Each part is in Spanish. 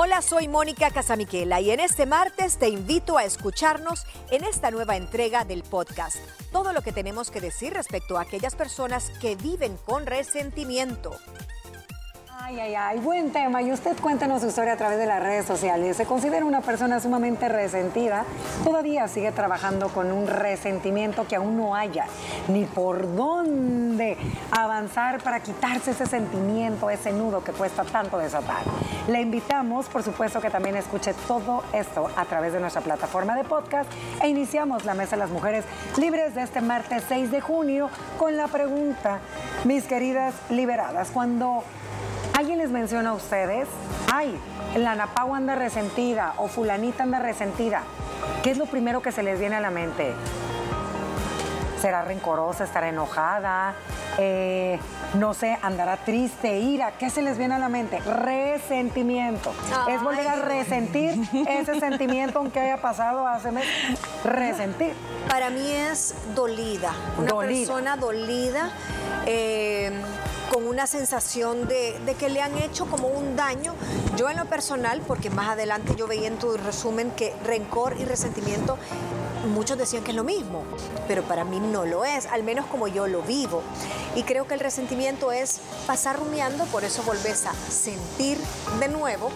Hola, soy Mónica Casamiquela y en este martes te invito a escucharnos en esta nueva entrega del podcast. Todo lo que tenemos que decir respecto a aquellas personas que viven con resentimiento. Ay, ay, ay, buen tema. Y usted cuéntenos su historia a través de las redes sociales. ¿Se considera una persona sumamente resentida? ¿Todavía sigue trabajando con un resentimiento que aún no haya ni por dónde avanzar para quitarse ese sentimiento, ese nudo que cuesta tanto desatar? Le invitamos, por supuesto, que también escuche todo esto a través de nuestra plataforma de podcast e iniciamos la Mesa de las Mujeres Libres de este martes 6 de junio con la pregunta, mis queridas liberadas, cuando alguien les menciona a ustedes, ay, la Napau anda resentida o fulanita anda resentida, ¿qué es lo primero que se les viene a la mente? ¿Será rencorosa, estará enojada? Eh, no sé, andará triste, ira, ¿qué se les viene a la mente? Resentimiento. Es volver a resentir ese sentimiento aunque haya pasado hace meses. Resentir. Para mí es dolida, una persona dolida. Eh, con una sensación de, que le han hecho como un daño. Yo en lo personal, porque más adelante yo veía en tu resumen que rencor y resentimiento muchos decían que es lo mismo, pero para mí no lo es, al menos como yo lo vivo. Y creo que el resentimiento es pasar rumiando, por eso volvés a sentir de nuevo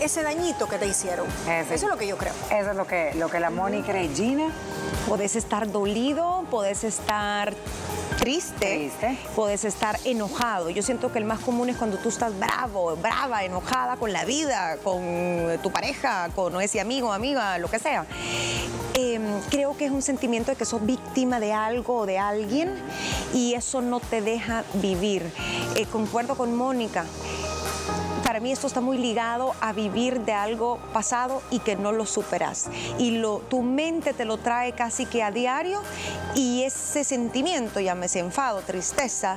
ese dañito que te hicieron. Eso es lo que yo creo. Eso es lo que, lo que la Moni cree. Gina, podés estar dolido, podés estar triste, puedes estar enojado. Yo siento que el más común es cuando tú estás bravo, brava, enojada con la vida, con tu pareja, con ese amigo, amiga, lo que sea. Em, creo que es un sentimiento de que sos víctima de algo o de alguien y eso no te deja vivir. Eh, concuerdo con Mónica para mí esto está muy ligado a vivir de algo pasado y que no lo superas. Y lo, tu mente te lo trae casi que a diario y ese sentimiento, llámese enfado, tristeza,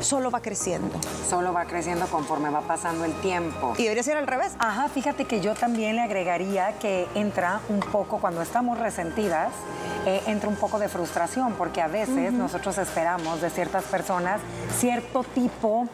solo va creciendo. Solo va creciendo conforme va pasando el tiempo. Y debería ser al revés. Ajá, fíjate que yo también le agregaría que entra un poco cuando estamos resentidas, eh, entra un poco de frustración, porque a veces nosotros esperamos de ciertas personas cierto tipo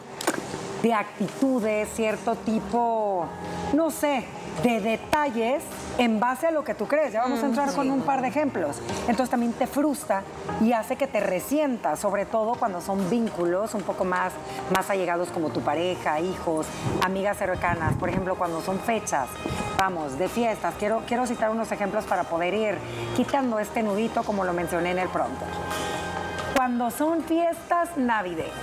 de actitudes, cierto tipo, no sé, de detalles en base a lo que tú crees. Ya vamos a entrar con un par de ejemplos. Entonces también te frustra y hace que te resientas, sobre todo cuando son vínculos un poco más, más allegados como tu pareja, hijos, amigas cercanas. Por ejemplo, cuando son fechas, vamos, de fiestas. Quiero, quiero citar unos ejemplos para poder ir quitando este nudito como lo mencioné en el pronto cuando son fiestas navideñas,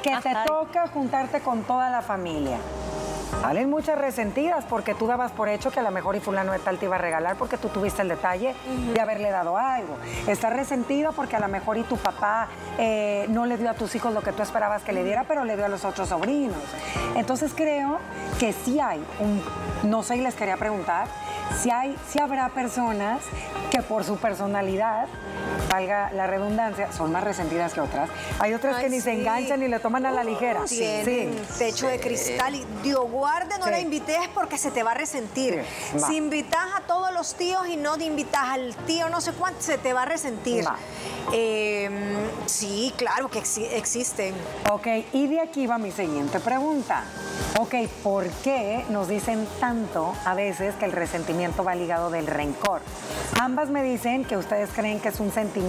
que te toca juntarte con toda la familia. Salen muchas resentidas porque tú dabas por hecho que a lo mejor y fulano de tal te iba a regalar porque tú tuviste el detalle de haberle dado algo. Estás resentido porque a lo mejor y tu papá eh, no le dio a tus hijos lo que tú esperabas que le diera, pero le dio a los otros sobrinos. Entonces creo que sí hay un, no sé, y les quería preguntar, si hay, si habrá personas que por su personalidad valga la redundancia, son más resentidas que otras. Hay otras que ni se enganchan ni le toman a la ligera. sí, techo de cristal y Dios guarde, no la invites porque se te va a resentir. Si invitas a todos los tíos y no te invitas al tío no sé cuánto, se te va a resentir. Em, sí, claro que existen. Ok, y de aquí va mi siguiente pregunta. Ok, ¿por qué nos dicen tanto a veces que el resentimiento va ligado del rencor? Ambas me dicen que ustedes creen que es un sentimiento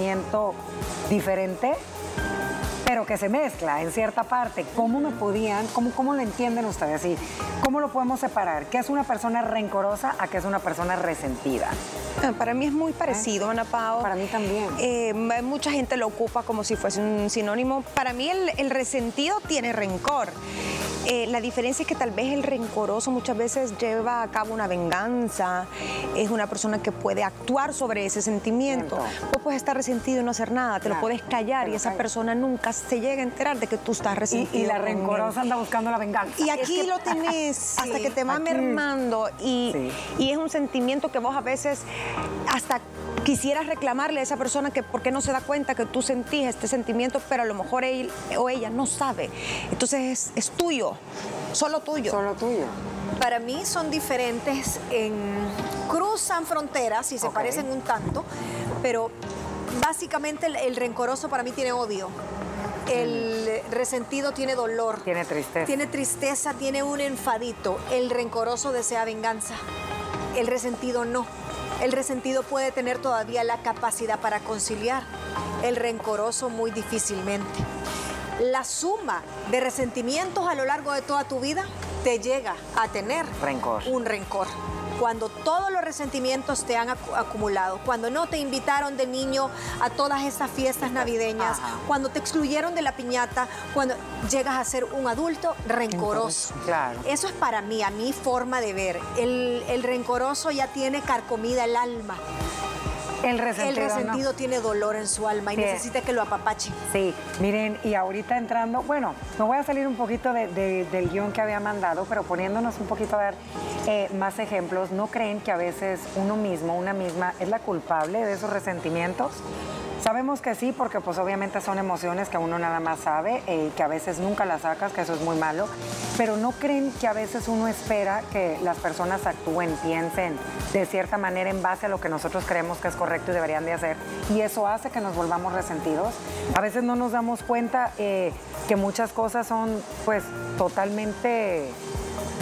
diferente, pero que se mezcla en cierta parte. ¿Cómo me podían, cómo, cómo lo entienden ustedes? ¿Y ¿Cómo lo podemos separar? ¿Qué es una persona rencorosa a qué es una persona resentida? Ah, para mí es muy parecido, Ana Pao. Para mí también. Eh, mucha gente lo ocupa como si fuese un sinónimo. Para mí el resentido tiene rencor. Eh, la diferencia es que tal vez el rencoroso muchas veces lleva a cabo una venganza, es una persona que puede actuar sobre ese sentimiento. Vos puedes estar resentido y no hacer nada, te lo puedes callar y esa persona nunca se llega a enterar de que tú estás resentido. Y, la rencorosa anda buscando la venganza. Y aquí lo tenés hasta que te va mermando y, y es un sentimiento que vos a veces hasta quisieras reclamarle a esa persona que por qué no se da cuenta que tú sentís este sentimiento, pero a lo mejor él o ella no sabe. Entonces es, tuyo, solo tuyo. Solo tuyo. Para mí son diferentes, en, cruzan fronteras y se parecen un tanto, pero básicamente el, rencoroso para mí tiene odio. El resentido tiene dolor. Tiene tristeza. Tiene tristeza, tiene un enfadito. El rencoroso desea venganza. El resentido no. El resentido puede tener todavía la capacidad para conciliar. El rencoroso muy difícilmente. La suma de resentimientos a lo largo de toda tu vida te llega a tener rencor. un rencor cuando todos los resentimientos te han acumulado, cuando no te invitaron de niño a todas esas fiestas navideñas, cuando te excluyeron de la piñata, cuando llegas a ser un adulto rencoroso. claro. Eso es para mí, a mi forma de ver. El, el rencoroso ya tiene carcomida el alma. El resentido, tiene dolor en su alma y necesita que lo apapache. Sí, miren, y ahorita entrando, bueno, me voy a salir un poquito del guion que había mandado, pero poniéndonos un poquito a ver eh, más ejemplos, ¿no creen que a veces uno mismo, una misma, es la culpable de esos resentimientos? Sabemos que sí, porque pues obviamente son emociones que uno nada más sabe y eh, que a veces nunca las sacas, que eso es muy malo, pero no creen que a veces uno espera que las personas actúen, piensen de cierta manera en base a lo que nosotros creemos que es correcto y deberían de hacer y eso hace que nos volvamos resentidos. A veces no nos damos cuenta eh, que muchas cosas son pues totalmente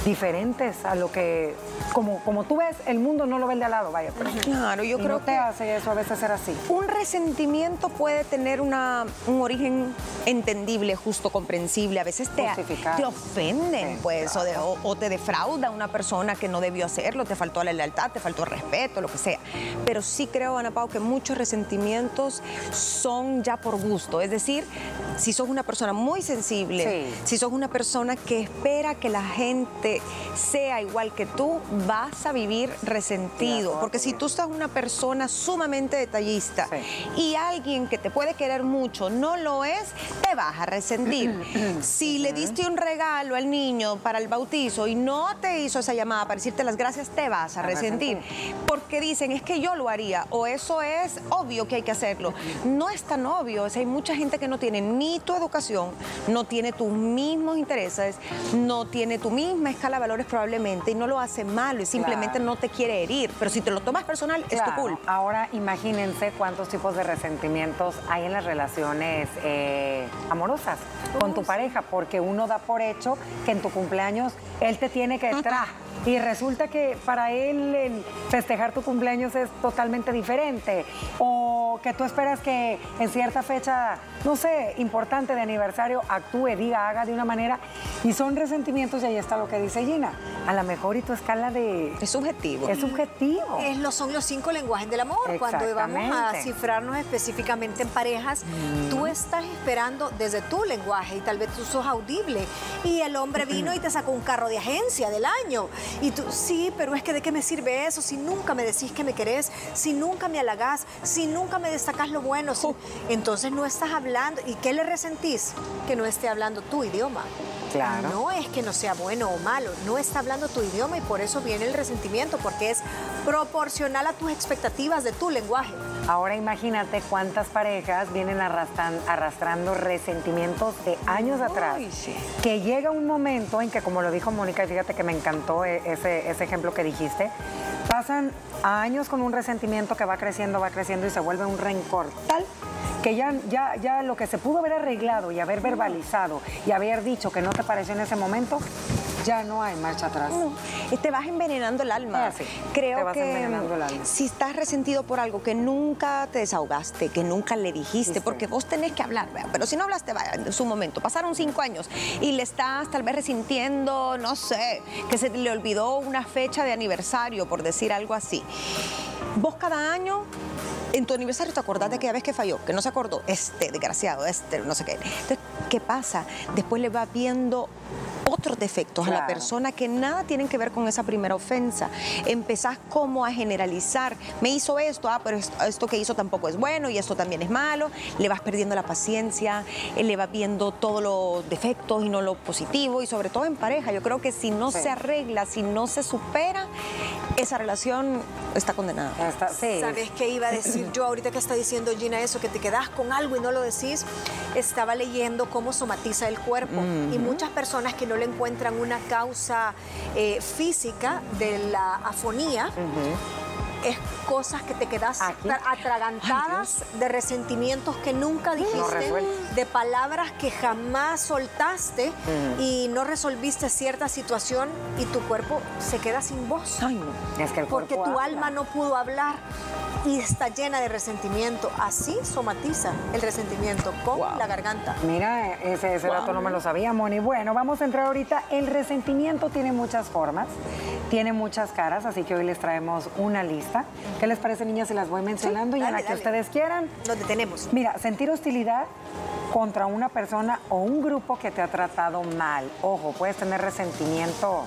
diferentes a lo que como, como tú ves, el mundo no lo ve de al lado, vaya. Pero, claro, yo creo no te hace eso a veces ser así. Un resentimiento puede tener una, un origen entendible, justo, comprensible. A veces te, te ofenden, pues, o, te defrauda una persona que no debió hacerlo, te faltó la lealtad, te faltó el respeto, lo que sea. Pero sí creo, Ana Pau, que muchos resentimientos son ya por gusto. Es decir, si sos una persona muy sensible, si sos una persona que espera que la gente sea igual que tú, vas a vivir resentido. Porque si tú estás una persona sumamente detallista y alguien que te puede querer mucho no lo es, te vas a resentir. si le diste un regalo al niño para el bautizo y no te hizo esa llamada para decirte las gracias, te vas a resentir. Porque dicen, es que yo lo haría o eso es obvio que hay que hacerlo. No es tan obvio. hay mucha gente que no tiene ni tu educación, no tiene tus mismos intereses, no tiene tu misma escala de valores probablemente y no lo hace mal y simplemente no te quiere herir. Pero si te lo tomas personal, es tu culpa. Ahora imagínense cuántos tipos de resentimientos hay en las relaciones eh, amorosas con tu pareja, porque uno da por hecho que en tu cumpleaños él te tiene que traer y resulta que para él el festejar tu cumpleaños es totalmente diferente o que tú esperas que en cierta fecha, no sé, importante de aniversario actúe, diga, haga de una manera y son resentimientos y ahí está lo que dice Gina. A lo mejor y tu escala de... Es subjetivo. Es subjetivo. Es lo, son los cinco lenguajes del amor. Cuando vamos a cifrarnos específicamente en parejas, tú estás esperando desde tu lenguaje y tal vez tú sos audible y el hombre vino y te sacó un carro de agencia del año y tú, sí, pero es que de qué me sirve eso si nunca me decís que me querés, si nunca me halagás, si nunca me destacás lo bueno. Entonces no estás hablando. ¿Y qué le resentís? Que no esté hablando tu idioma. Claro. No es que no sea bueno o malo, no está hablando tu idioma y por eso viene el resentimiento, porque es proporcional a tus expectativas de tu lenguaje. Ahora imagínate cuántas parejas vienen arrastrando resentimientos de años atrás, que llega un momento en que, como lo dijo Mónica, y fíjate que me encantó e, ese, ese ejemplo que dijiste, pasan años con un resentimiento que va creciendo, va creciendo y se vuelve un rencor tal que ya, ya, ya lo que se pudo haber arreglado y haber verbalizado y haber dicho que no te pareció en ese momento, ya no hay marcha atrás. Y te vas envenenando el alma. Ah, Creo que si estás resentido por algo que nunca te desahogaste, que nunca le dijiste, porque vos tenés que hablar, pero si no hablaste en su momento, pasaron cinco años y le estás tal vez resintiendo, no sé, que se le olvidó una fecha de aniversario, por decir algo así. Vos cada año en tu aniversario te acordás de aquella vez que falló, que no se acordó, este desgraciado, este, no sé qué. Entonces, ¿qué pasa? Después le va viendo otros defectos a la persona que nada tienen que ver con esa primera ofensa. Empezás como a generalizar, me hizo esto, ah, pero esto que hizo tampoco es bueno y esto también es malo, le vas perdiendo la paciencia, eh, le vas viendo todos los defectos y no lo positivo y sobre todo en pareja, yo creo que si no se arregla, si no se supera, esa relación está condenada. ¿Sabes qué iba a decir yo ahorita que está diciendo Gina eso, que te quedas con algo y no lo decís? Estaba leyendo cómo somatiza el cuerpo. Y muchas personas que no le encuentran una causa eh, física de la afonía. Es cosas que te quedas atragantadas de resentimientos que nunca dijiste de palabras que jamás soltaste mm. y no resolviste cierta situación y tu cuerpo se queda sin voz. Ay, no. Es que el Porque tu alma no pudo hablar y está llena de resentimiento. Así somatiza el resentimiento con la garganta. Mira, ese, ese dato no me lo sabía, Moni. Bueno, vamos a entrar ahorita. El resentimiento tiene muchas formas, tiene muchas caras, así que hoy les traemos una lista. ¿Qué les parece, niñas, si las voy mencionando y en la que ustedes quieran? Nos detenemos. Mira, sentir hostilidad contra una persona o un grupo que te ha tratado mal. Ojo, puedes tener resentimiento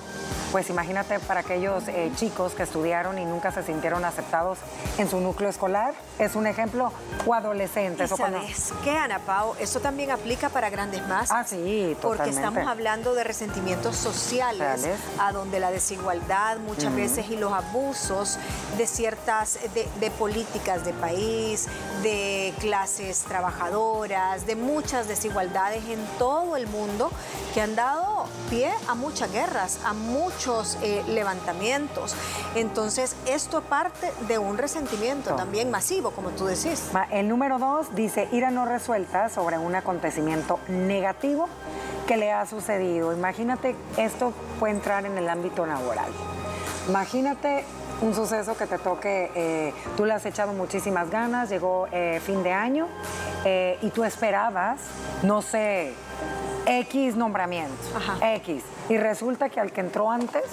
pues imagínate para aquellos eh, chicos que estudiaron y nunca se sintieron aceptados en su núcleo escolar, es un ejemplo, o adolescentes. ¿Y sabes qué, Ana Pao? Eso también aplica para grandes masas. Ah, sí, totalmente. Porque estamos hablando de resentimientos sociales, a donde la desigualdad muchas veces y los abusos de ciertas, de, de políticas de país, de clases trabajadoras, de muchas desigualdades en todo el mundo que han dado pie a muchas guerras, a muchos eh, levantamientos. Entonces, esto parte de un resentimiento también masivo, como tú decís. El número dos dice ira no resuelta sobre un acontecimiento negativo que le ha sucedido. Imagínate, esto puede entrar en el ámbito laboral. Imagínate un suceso que te toque, eh, tú le has echado muchísimas ganas, llegó eh, fin de año y tú esperabas, no sé, X nombramiento, X. Y resulta que al que entró antes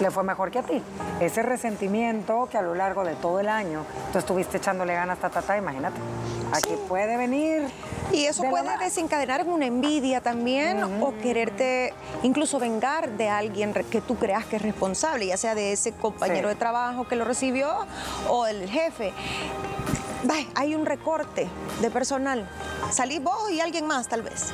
le fue mejor que a ti. Ese resentimiento que a lo largo de todo el año tú estuviste echándole ganas, ta, ta, ta, imagínate. Aquí puede venir. Y eso puede desencadenar en una envidia también o quererte incluso vengar de alguien que tú creas que es responsable, ya sea de ese compañero de trabajo que lo recibió o el jefe. Hay un recorte de personal. Salí vos y alguien más tal vez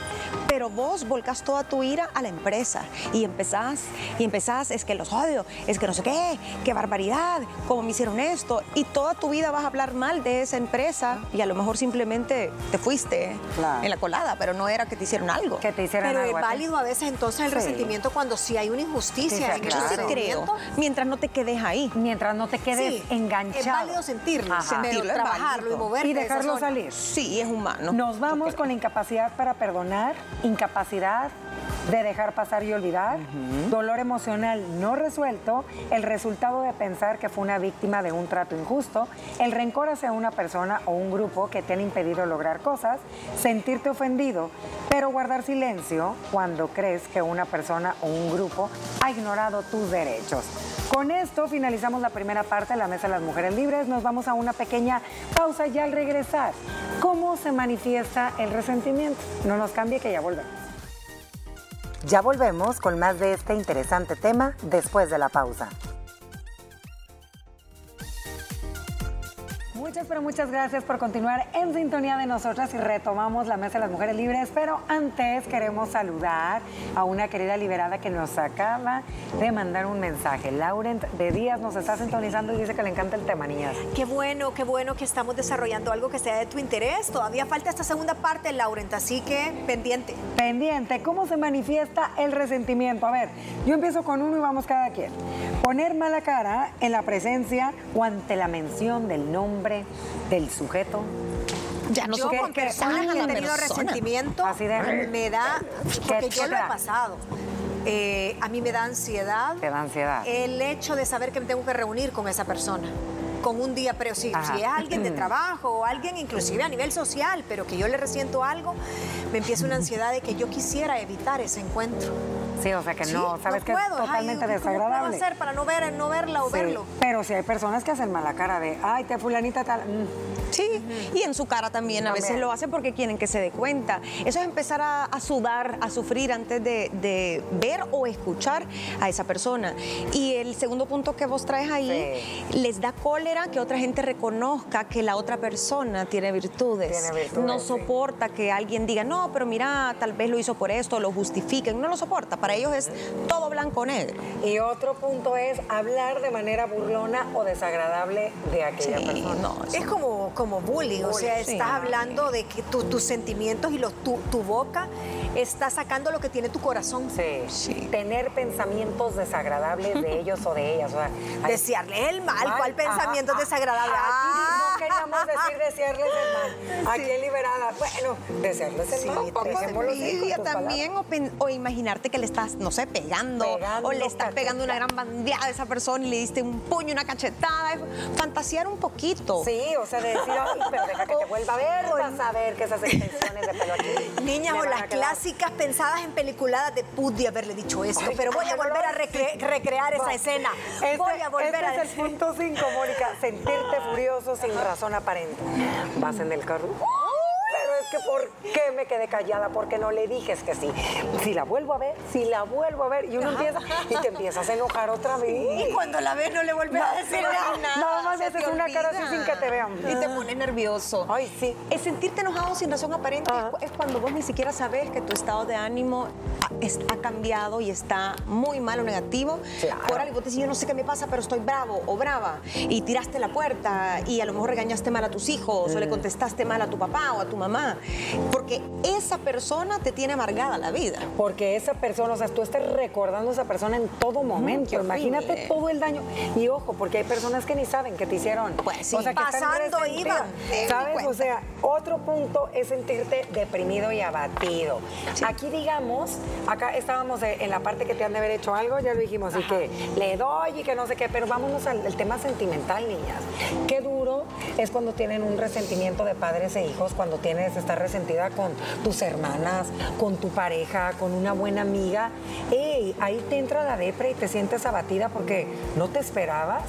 pero vos volcas toda tu ira a la empresa y empezás, y empezás, es que los odio, es que no sé qué, qué barbaridad, cómo me hicieron esto, y toda tu vida vas a hablar mal de esa empresa y a lo mejor simplemente te fuiste en la colada, pero no era que te hicieron algo. Que te hicieron pero es válido a veces entonces el resentimiento cuando sí hay una injusticia. Yo sí creo, mientras no te quedes ahí. Mientras no te quedes enganchado. Es válido sentirlo, sentirlo y moverlo. Y dejarlo salir. Sí, es humano. Nos vamos con la incapacidad para perdonar incapacidad de dejar pasar y olvidar, dolor emocional no resuelto, el resultado de pensar que fue una víctima de un trato injusto, el rencor hacia una persona o un grupo que te han impedido lograr cosas, sentirte ofendido, pero guardar silencio cuando crees que una persona o un grupo ha ignorado tus derechos. Con esto finalizamos la primera parte de la Mesa de las Mujeres Libres. Nos vamos a una pequeña pausa y al regresar, ¿cómo se manifiesta el resentimiento? No nos cambie que ya volvemos. Ya volvemos con más de este interesante tema después de la pausa. Muchas, pero muchas gracias por continuar en sintonía de nosotras y retomamos la Mesa de las Mujeres Libres. Pero antes queremos saludar a una querida liberada que nos acaba de mandar un mensaje. Laurent de Díaz nos está sintonizando y dice que le encanta el tema, niñas. Qué bueno, qué bueno que estamos desarrollando algo que sea de tu interés. Todavía falta esta segunda parte, Laurent, así que pendiente. Pendiente. ¿Cómo se manifiesta el resentimiento? A ver, yo empiezo con uno y vamos cada quien. Poner mala cara en la presencia o ante la mención del nombre del sujeto. Ya no yo con personas que han tenido resentimiento me da, porque yo lo he pasado. Eh, a mí me da ansiedad. Te da ansiedad. El hecho de saber que me tengo que reunir con esa persona con un día, pero si, si, es alguien de trabajo o alguien inclusive a nivel social, pero que yo le resiento algo, me empieza una ansiedad de que yo quisiera evitar ese encuentro. Sí, o sea que no, sabes que es totalmente desagradable. ¿Cómo puedo hacer para no, ver, no verla o verlo? Pero si hay personas que hacen mala cara de, ay, te fulanita tal. Mm. Sí, y en su cara también, a veces lo hacen porque quieren que se dé cuenta. Eso es empezar a, sudar, a sufrir antes de, ver o escuchar a esa persona. Y el segundo punto que vos traes ahí, les da cólera que otra gente reconozca que la otra persona tiene virtudes. Tiene virtudes no soporta que alguien diga, no, pero mira, tal vez lo hizo por esto, lo justifiquen. No lo soporta. Para ellos es todo blanco-negro. Y otro punto es hablar de manera burlona o desagradable de aquella persona. No, es como como bullying, o sea, estás hablando de que tus sentimientos y los, tu, boca está sacando lo que tiene tu corazón. Sí. Tener pensamientos desagradables de ellos o de ellas. O Desearle el mal, ¿cuál pensamiento desagradable? Ah, queríamos decir desearles el mal. Aquí Liberada, bueno, desearles el mal. Sí, también o, imaginarte que le estás, no sé, pegando, o le estás pegando una gran bandeada a esa persona y le diste un puño, una cachetada. Fantasear un poquito. Sí, o sea, de decir, pero deja que te vuelva a ver, vas a ver que esas extensiones de pelo aquí. Niñas, o las clásicas pensadas en peliculadas de pude haberle dicho esto, pero voy a volver a recrear esa escena. Este, voy a volver este a es el punto 5, Mónica, sentirte furioso sin razón aparente. Vas en el carro que por qué me quedé callada, porque no le dije que sí. Si la vuelvo a ver, si la vuelvo a ver, y uno empieza, y te empiezas a enojar otra vez. Y cuando la ves no le vuelves a decir nada. Haces una cara así sin que te vean. Y te pone nervioso. Ay, sí. El sentirte enojado sin razón aparente es cuando vos ni siquiera sabes que tu estado de ánimo ha, cambiado y está muy mal o negativo. Por algo te dices, yo no sé qué me pasa, pero estoy bravo o brava. Y tiraste la puerta y a lo mejor regañaste mal a tus hijos o le mm. contestaste mal a tu papá o a tu mamá. Porque esa persona te tiene amargada la vida. Porque esa persona, o sea, tú estás recordando a esa persona en todo momento. Imagínate todo el daño. Y ojo, porque hay personas que ni saben que te hicieron. Pues sí, o sea, pasando iban. ¿Sabes? O sea, otro punto es sentirte deprimido y abatido. Aquí, digamos, acá estábamos en la parte que te han de haber hecho algo, ya lo dijimos, y que le doy y que no sé qué, pero vámonos al, al tema sentimental, niñas. Qué duro es cuando tienen un resentimiento de padres e hijos, cuando tienes estar resentida con tus hermanas, con tu pareja, con una buena amiga. Ey, ahí te entra la depre y te sientes abatida porque no te esperabas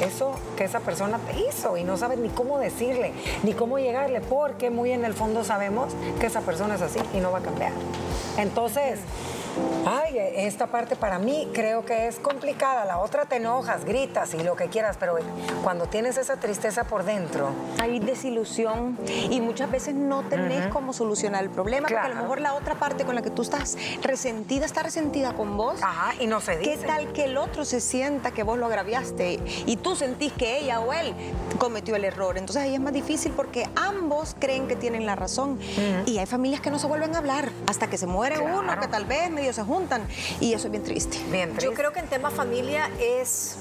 eso que esa persona te hizo y no sabes ni cómo decirle, ni cómo llegarle, porque muy en el fondo sabemos que esa persona es así y no va a cambiar. Entonces, Ay, esta parte para mí creo que es complicada. La otra te enojas, gritas y lo que quieras, pero cuando tienes esa tristeza por dentro. Hay desilusión y muchas veces no tenés cómo solucionar el problema, porque a lo mejor la otra parte con la que tú estás resentida está resentida con vos. Ajá, y no se dice. ¿Qué tal que el otro se sienta que vos lo agraviaste y tú sentís que ella o él cometió el error? Entonces ahí es más difícil porque ambos creen que tienen la razón. Y hay familias que no se vuelven a hablar hasta que se muere uno, que tal vez medio se juntan y eso es bien triste. Bien triste. Yo creo que en tema familia es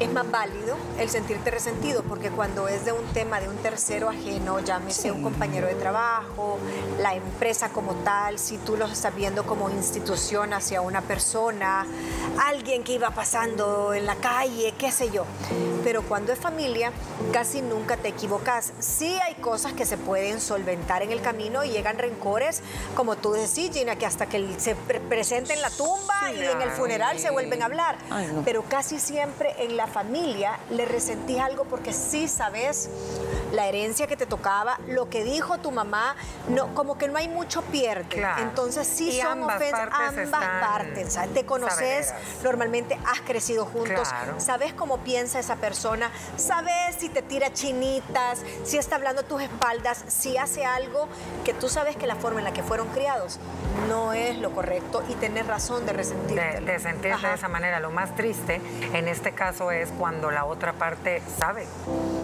es más válido el sentirte resentido, porque cuando es de un tema de un tercero ajeno, llámese un compañero de trabajo, la empresa como tal, si tú lo estás viendo como institución hacia una persona, alguien que iba pasando en la calle, qué sé yo. Pero cuando es familia, casi nunca te equivocas. Sí hay cosas que se pueden solventar en el camino y llegan rencores, como tú decís, Gina, que hasta que se presente en la tumba y en el funeral se vuelven a hablar. Pero casi siempre en la familia le resentís algo porque sí sabes la herencia que te tocaba, lo que dijo tu mamá, no, como que no hay mucho pierde. Entonces sí son ofensas, ambas partes. Te conoces, normalmente has crecido juntos, sabes cómo piensa esa persona, sabes si te tira chinitas, si está hablando a tus espaldas, si hace algo que tú sabes que la forma en la que fueron criados no es lo correcto y tener razón de resentirte. De, sentirte de esa manera. Lo más triste en este caso es cuando la otra parte sabe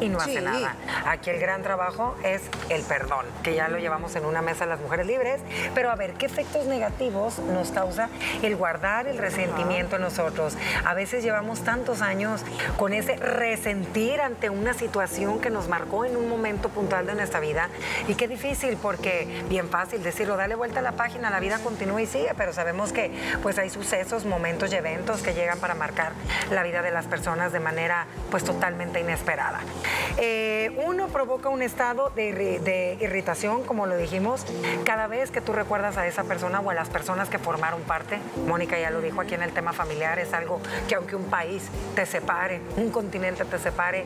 y no hace nada. Aquí el gran trabajo es el perdón, que ya lo llevamos en una mesa las mujeres libres, pero a ver, ¿qué efectos negativos nos causa el guardar el resentimiento en nosotros? A veces llevamos tantos años con ese resentir ante una situación que nos marcó en un momento puntual de nuestra vida y qué difícil porque bien fácil decirlo, dale vuelta a la página, la vida continúa y sigue, pero sabemos que pues hay sucesos, momentos y eventos que llegan para marcar la vida de las personas de manera pues totalmente inesperada. Eh, uno provoca un estado de, irritación, como lo dijimos, cada vez que tú recuerdas a esa persona o a las personas que formaron parte. Mónica ya lo dijo aquí en el tema familiar, es algo que aunque un país te separe, un continente te separe,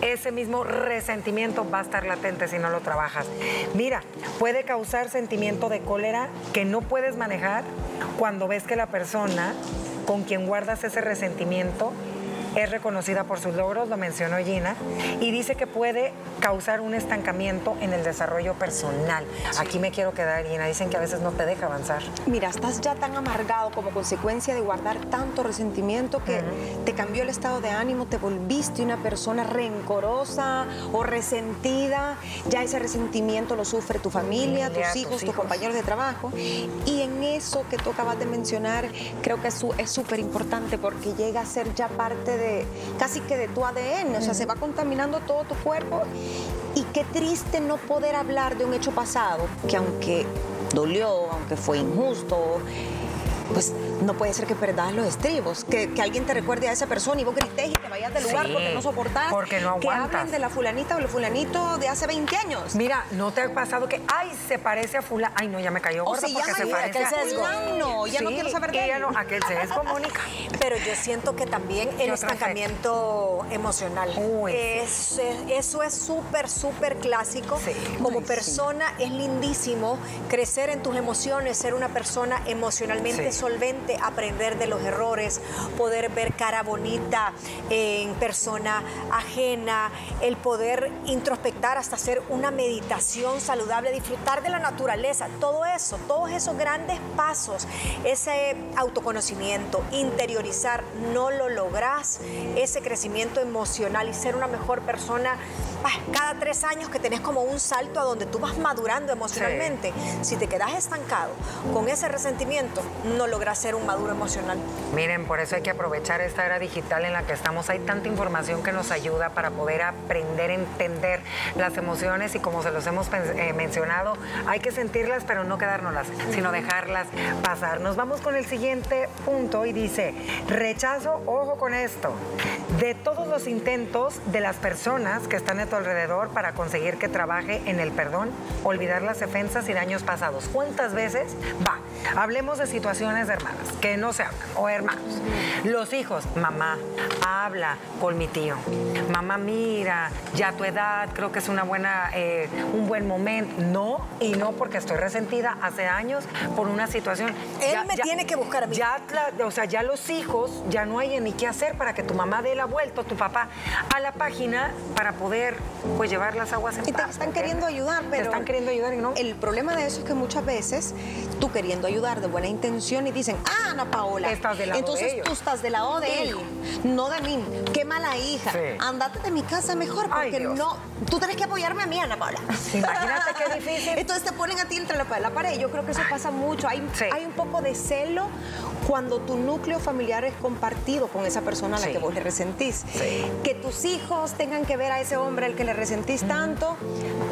ese mismo resentimiento va a estar latente si no lo trabajas. Mira, puede causar sentimiento de cólera que no puedes manejar cuando ves que la persona con quien guardas ese resentimiento es reconocida por sus logros, lo mencionó Gina, y dice que puede causar un estancamiento en el desarrollo personal. Aquí me quiero quedar, Gina, dicen que a veces no te deja avanzar. Mira, estás ya tan amargado como consecuencia de guardar tanto resentimiento que te cambió el estado de ánimo, te volviste una persona rencorosa o resentida, ya ese resentimiento lo sufre tu familia, tus, hijos, tus, compañeros de trabajo, y en eso que tú acabas de mencionar, creo que es súper importante porque llega a ser ya parte de de, casi que de tu ADN, o sea, se va contaminando todo tu cuerpo. Y qué triste no poder hablar de un hecho pasado, que aunque dolió, aunque fue injusto, pues no puede ser que perdas los estribos, que, alguien te recuerde a esa persona y vos grites y te vayas del lugar porque no soportás. Porque no aguantas. Que hablen de la fulanita o el fulanito de hace 20 años. Mira, ¿no te ha pasado que, ay, se parece a fulano? Ay, no, ya me cayó gorda porque se parece a fulano. Ya no quiero saber de ella. no, aquel sesgo, Mónica. Pero yo siento que también el estancamiento emocional. Uy, es, eso es súper, súper clásico. Como persona es lindísimo crecer en tus emociones, ser una persona emocionalmente solvente, aprender de los errores, poder ver cara bonita en persona ajena, el poder introspectar hasta hacer una meditación saludable, disfrutar de la naturaleza, todo eso, todos esos grandes pasos, ese autoconocimiento, interiorizar, no lo lográs, ese crecimiento emocional y ser una mejor persona cada tres años que tenés como un salto a donde tú vas madurando emocionalmente. Si te quedas estancado con ese resentimiento, no logras ser un maduro emocional. Miren, por eso hay que aprovechar esta era digital en la que estamos. Hay tanta información que nos ayuda para poder aprender, entender las emociones y como se los hemos eh, mencionado, hay que sentirlas pero no quedárnoslas, sino dejarlas pasar. Nos vamos con el siguiente punto y dice, rechazo, ojo con esto, de todos los intentos de las personas que están en tu alrededor para conseguir que trabaje en el perdón, olvidar las ofensas y daños pasados. ¿Cuántas veces? Va, hablemos de situaciones de hermanas que no se hablan o hermanos. Los hijos, mamá, habla con mi tío. Mamá, mira, ya tu edad, creo que es una buena, eh, un buen momento. No, y no porque estoy resentida hace años por una situación. Él me tiene que buscar a mí. Ya, o sea, ya los hijos, ya no hay ni qué hacer para que tu mamá dé la vuelta, tu papá, a la página para poder pues llevar las aguas en Y te están queriendo ayudar, pero... Te están queriendo ayudar y no. El problema de eso es que muchas veces tú queriendo ayudar de buena intención y dicen, ah, Ana Paola. Estás de Entonces tú estás del lado de él, no de mí. Qué mala hija. Andate de mi casa mejor porque no... Tú tienes que apoyarme a mí, Ana Paola. Imagínate qué difícil. Entonces te ponen a ti entre la, la pared. Yo creo que eso pasa mucho. Hay, hay un poco de celo cuando tu núcleo familiar es compartido con esa persona a la que vos le resentís. Que tus hijos tengan que ver a ese hombre al que le resentís tanto,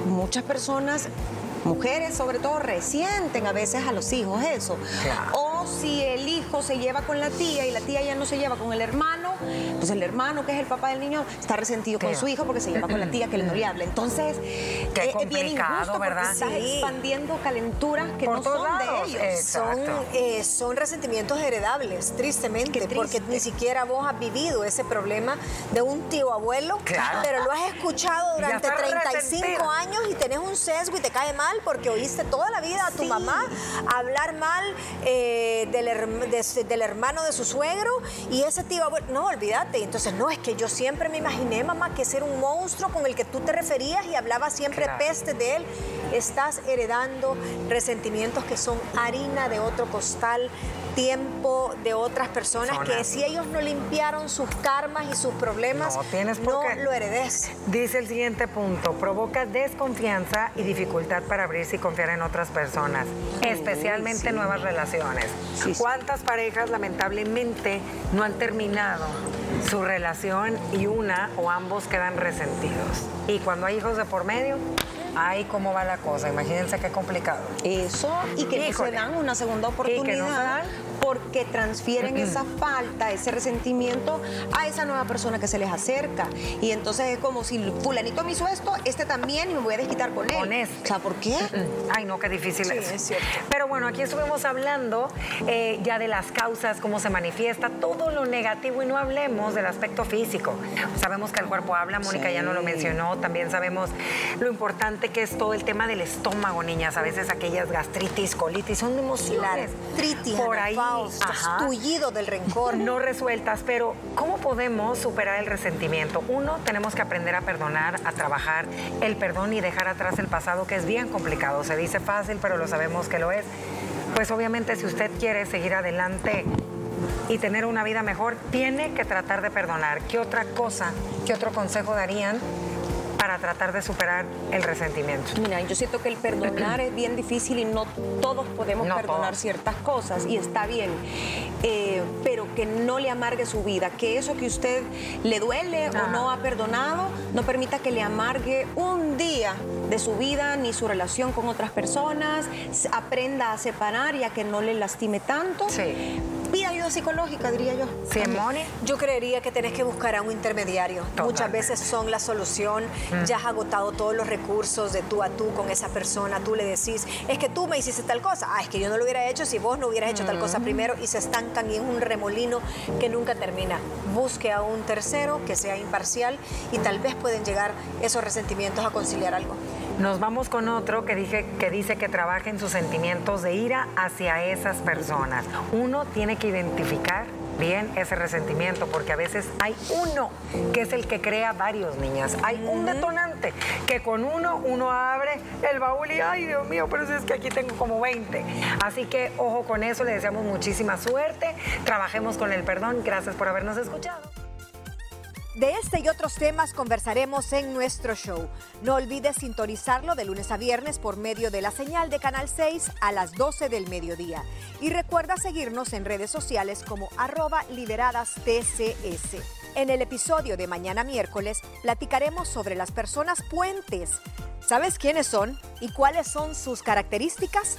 muchas personas mujeres sobre todo resienten a veces a los hijos eso. O si el hijo se lleva con la tía y la tía ya no se lleva con el hermano, pues el hermano que es el papá del niño está resentido con su hijo porque se lleva con la tía que le no le habla. Entonces, Qué es bien injusto ¿verdad? estás expandiendo calenturas que no son de ellos. Son, eh, son resentimientos heredables, tristemente, porque ni siquiera vos has vivido ese problema de un tío abuelo, pero lo has escuchado durante 35 años y tenés un sesgo y te cae mal porque oíste toda la vida a tu mamá hablar mal eh, del, del, hermano de su suegro y ese tío, no, olvídate. Entonces, no, es que yo siempre me imaginé, mamá, que era un monstruo con el que tú te referías y hablabas siempre peste de él. Estás heredando resentimientos que son harina de otro costal, tiempo de otras personas que si ellos no limpiaron sus karmas y sus problemas, no, tienes no lo heredes. Dice el siguiente punto, provoca desconfianza y dificultad para abrirse y confiar en otras personas, especialmente nuevas relaciones. ¿Cuántas parejas lamentablemente no han terminado su relación y una o ambos quedan resentidos? Y cuando hay hijos de por medio, Ay, cómo va la cosa. Imagínense qué complicado. Eso, y que no se dan una segunda oportunidad porque transfieren esa falta, ese resentimiento a esa nueva persona que se les acerca. Y entonces es como si fulanito me hizo esto, este también y me voy a desquitar con él. Con este. O sea, ¿por qué? Ay, no, qué difícil es. Pero bueno, aquí estuvimos hablando eh, ya de las causas, cómo se manifiesta, todo lo negativo y no hablemos del aspecto físico. Sabemos que el cuerpo habla, Mónica ya no lo mencionó, también sabemos lo importante que es todo el tema del estómago, niñas. A veces aquellas gastritis, colitis, son emociones. La por ahí tullido del rencor. No resueltas, pero ¿cómo podemos superar el resentimiento? Uno, tenemos que aprender a perdonar, a trabajar el perdón y dejar atrás el pasado, que es bien complicado. Se dice fácil, pero lo sabemos que lo es. Pues obviamente si usted quiere seguir adelante y tener una vida mejor, tiene que tratar de perdonar. ¿Qué otra cosa, qué otro consejo darían para tratar de superar el resentimiento. Mira, yo siento que el perdonar es bien difícil y no todos podemos perdonar ciertas cosas y está bien, eh, pero que no le amargue su vida, que eso que usted le duele o no ha perdonado no permita que le amargue un día de su vida ni su relación con otras personas, aprenda a separar y a que no le lastime tanto. Sí pida ayuda psicológica, diría yo. Simone. Yo creería que tenés que buscar a un intermediario. Muchas veces son la solución. Mm. Ya has agotado todos los recursos de tú a tú con esa persona. Tú le decís, es que tú me hiciste tal cosa. Ah, es que yo no lo hubiera hecho si vos no hubieras hecho tal cosa mm. primero y se estancan en un remolino que nunca termina. Busque a un tercero que sea imparcial y tal vez pueden llegar esos resentimientos a conciliar algo. Nos vamos con otro que, dije, que dice que trabaja en sus sentimientos de ira hacia esas personas. Uno tiene que identificar bien ese resentimiento, porque a veces hay uno que es el que crea varios niñas. Hay un detonante que con uno uno abre el baúl y, ay Dios mío, pero es que aquí tengo como 20. Así que ojo con eso, le deseamos muchísima suerte, trabajemos con el perdón, gracias por habernos escuchado. De este y otros temas conversaremos en nuestro show. No olvides sintonizarlo de lunes a viernes por medio de la señal de Canal 6 a las 12 del mediodía. Y recuerda seguirnos en redes sociales como arroba lideradas TCS. En el episodio de mañana miércoles platicaremos sobre las personas puentes. ¿Sabes quiénes son y cuáles son sus características?